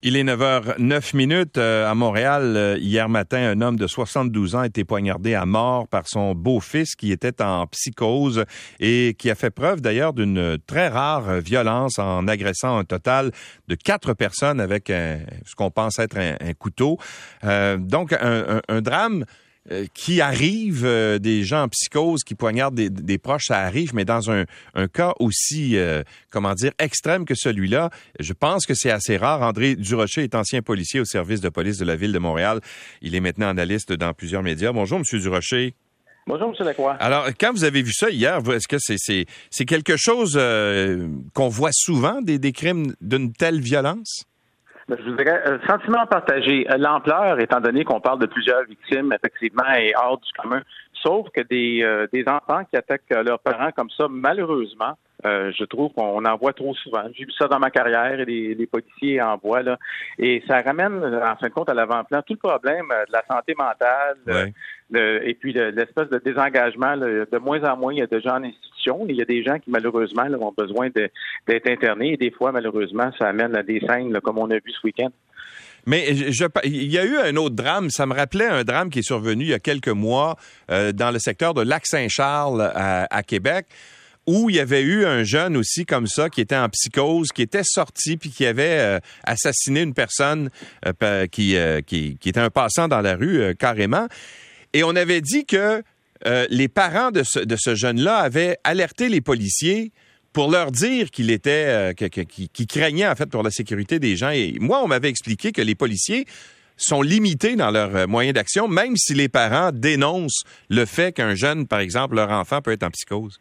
Il est 9h09 minutes euh, à Montréal. Euh, hier matin, un homme de 72 ans a été poignardé à mort par son beau-fils qui était en psychose et qui a fait preuve d'ailleurs d'une très rare violence en agressant un total de quatre personnes avec ce qu'on pense être un, couteau. Euh, donc, un drame euh, qui arrive, euh, des gens en psychose qui poignardent des, proches, ça arrive, mais dans un, cas aussi, euh, comment dire, extrême que celui-là, je pense que c'est assez rare. André Durocher est ancien policier au service de police de la ville de Montréal. Il est maintenant analyste dans plusieurs médias. Bonjour, Monsieur Durocher. Bonjour, M. Lacroix. Alors, quand vous avez vu ça hier, est-ce que c'est quelque chose qu'on voit souvent, des, des crimes d'une telle violence? Ben, je vous dirais, euh, sentiment partagé. Euh, l'ampleur, étant donné qu'on parle de plusieurs victimes, effectivement, est hors du commun. Sauf que des, euh, des enfants qui attaquent leurs parents comme ça, malheureusement, euh, je trouve qu'on en voit trop souvent. J'ai vu ça dans ma carrière et les, policiers en voient là. Et ça ramène, en fin de compte, à l'avant-plan tout le problème euh, de la santé mentale euh, et puis l'espèce de désengagement. de moins en moins, il y a de gens en institution. Il y a des gens qui, malheureusement, ont besoin d'être internés. Et des fois, malheureusement, ça amène à des scènes comme on a vu ce week-end. Mais je, il y a eu un autre drame. Ça me rappelait un drame qui est survenu il y a quelques mois dans le secteur de Lac-Saint-Charles à Québec où il y avait eu un jeune aussi comme ça qui était en psychose, qui était sorti puis qui avait euh, assassiné une personne euh, euh, qui, qui, était un passant dans la rue carrément. Et on avait dit que les parents de ce, jeune-là avaient alerté les policiers pour leur dire qu'il était, qu'il craignait en fait pour la sécurité des gens. Et moi, on m'avait expliqué que les policiers sont limités dans leurs moyens d'action, même si les parents dénoncent le fait qu'un jeune, par exemple, leur enfant peut être en psychose.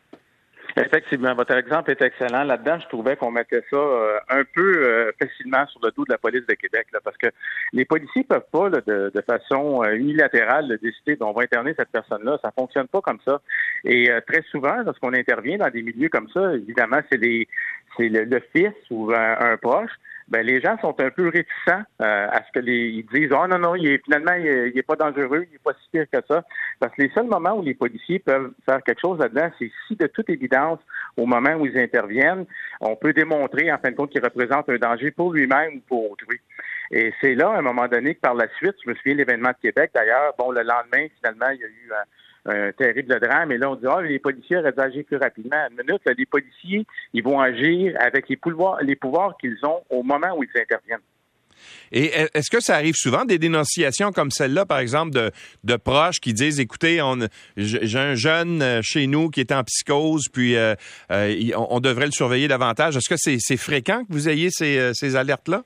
Effectivement, votre exemple est excellent. Là-dedans, je trouvais qu'on mettait ça euh, un peu euh, facilement sur le dos de la police de Québec, là, parce que les policiers peuvent pas, de, façon euh, unilatérale, décider d'on va interner cette personne-là. Ça fonctionne pas comme ça. Et très souvent, lorsqu'on intervient dans des milieux comme ça, évidemment, c'est c'est le, fils ou un proche ben les gens sont un peu réticents euh, à ce que les ils disent oh non non il est finalement il est, pas dangereux il est pas si pire que ça. Parce que les seuls moments où les policiers peuvent faire quelque chose là-dedans c'est si de toute évidence au moment où ils interviennent on peut démontrer en fin de compte qu'il représente un danger pour lui-même ou pour autrui. Et c'est là à un moment donné que par la suite je me souviens l'événement de Québec d'ailleurs bon le lendemain finalement il y a eu un terrible drame. Et là, on dit, ah, les policiers auraient dû agir plus rapidement. Une minute, les policiers, ils vont agir avec les pouvoirs, les pouvoirs qu'ils ont au moment où ils interviennent. Et est-ce que ça arrive souvent des dénonciations comme celle-là, par exemple, de, proches qui disent, écoutez, j'ai un jeune euh, chez nous qui est en psychose, puis euh, euh, on, devrait le surveiller davantage. Est-ce que c'est fréquent que vous ayez ces alertes-là?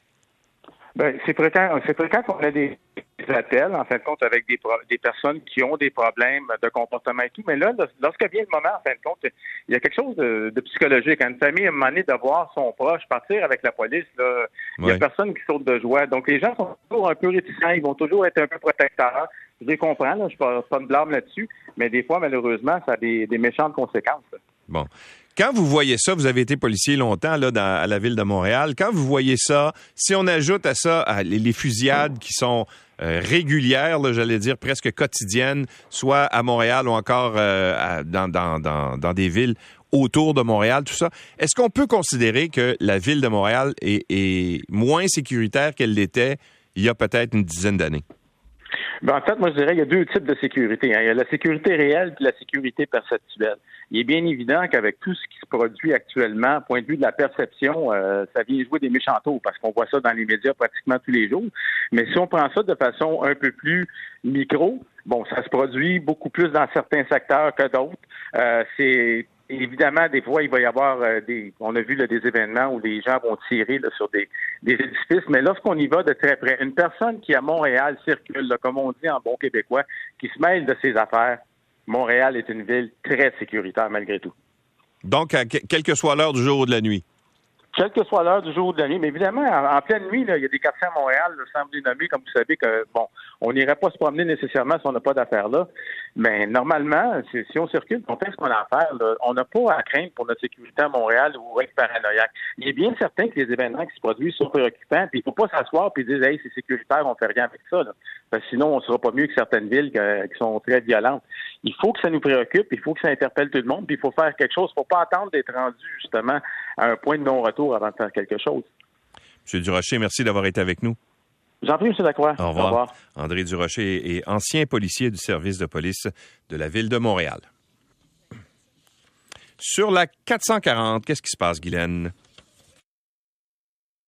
Ben, c'est fréquent, c'est fréquent qu'on ait des appels, en fin de compte, avec des, des personnes qui ont des problèmes de comportement et tout. Mais là, lorsque vient le moment, en fin de compte, il y a quelque chose de, psychologique. Une famille, à un moment donné, de voir son proche partir avec la police, là, il y a personne qui saute de joie. Donc, les gens sont toujours un peu réticents, ils vont toujours être un peu protecteurs. Je les comprends, là, je ne pas de blâme là-dessus, mais des fois, malheureusement, ça a des, méchantes conséquences. Bon. Quand vous voyez ça, vous avez été policier longtemps à la ville de Montréal. Quand vous voyez ça, si on ajoute à ça les, fusillades qui sont euh, régulières, j'allais dire presque quotidiennes, soit à Montréal ou encore euh, dans, des villes autour de Montréal, tout ça, est-ce qu'on peut considérer que la ville de Montréal est moins sécuritaire qu'elle l'était il y a peut-être une dizaine d'années? Ben, en fait, moi, je dirais qu'il y a deux types de sécurité. Hein. Il y a la sécurité réelle et la sécurité perceptuelle. Il est bien évident qu'avec tout ce qui se produit actuellement, point de vue de la perception, euh, ça vient jouer des méchants tours parce qu'on voit ça dans les médias pratiquement tous les jours. Mais si on prend ça de façon un peu plus micro, bon, ça se produit beaucoup plus dans certains secteurs que d'autres. Euh, c'est évidemment, des fois, il va y avoir euh, des. On a vu des événements où les gens vont tirer sur des, édifices, mais lorsqu'on y va de très près, une personne qui à Montréal circule, comme on dit en bon québécois, qui se mêle de ses affaires, Montréal est une ville très sécuritaire malgré tout. Donc, quelle que soit l'heure du jour ou de la nuit? Quelle que soit l'heure du jour ou de la nuit. Mais évidemment, en, pleine nuit, il y a des quartiers à Montréal, semble nommé, comme vous savez, que bon, on n'irait pas se promener nécessairement si on n'a pas d'affaires là. Mais normalement, si on circule, on fait ce qu'on a à faire. On n'a pas à craindre pour notre sécurité à Montréal ou être paranoïaque. Il est bien certain que les événements qui se produisent sont préoccupants, puis il ne faut pas s'asseoir et dire Hey, c'est sécuritaire, on fait rien avec ça. Parce que sinon, on ne sera pas mieux que certaines villes qui sont très violentes il faut que ça nous préoccupe, il faut que ça interpelle tout le monde, puis il faut faire quelque chose. Il ne faut pas attendre d'être rendu justement à un point de non-retour avant de faire quelque chose. M. Durocher, merci d'avoir été avec nous. J'en prie, M. Lacroix. Au revoir. Au revoir. André Durocher est ancien policier du service de police de la ville de Montréal. Sur la 440, qu'est-ce qui se passe, Guylaine?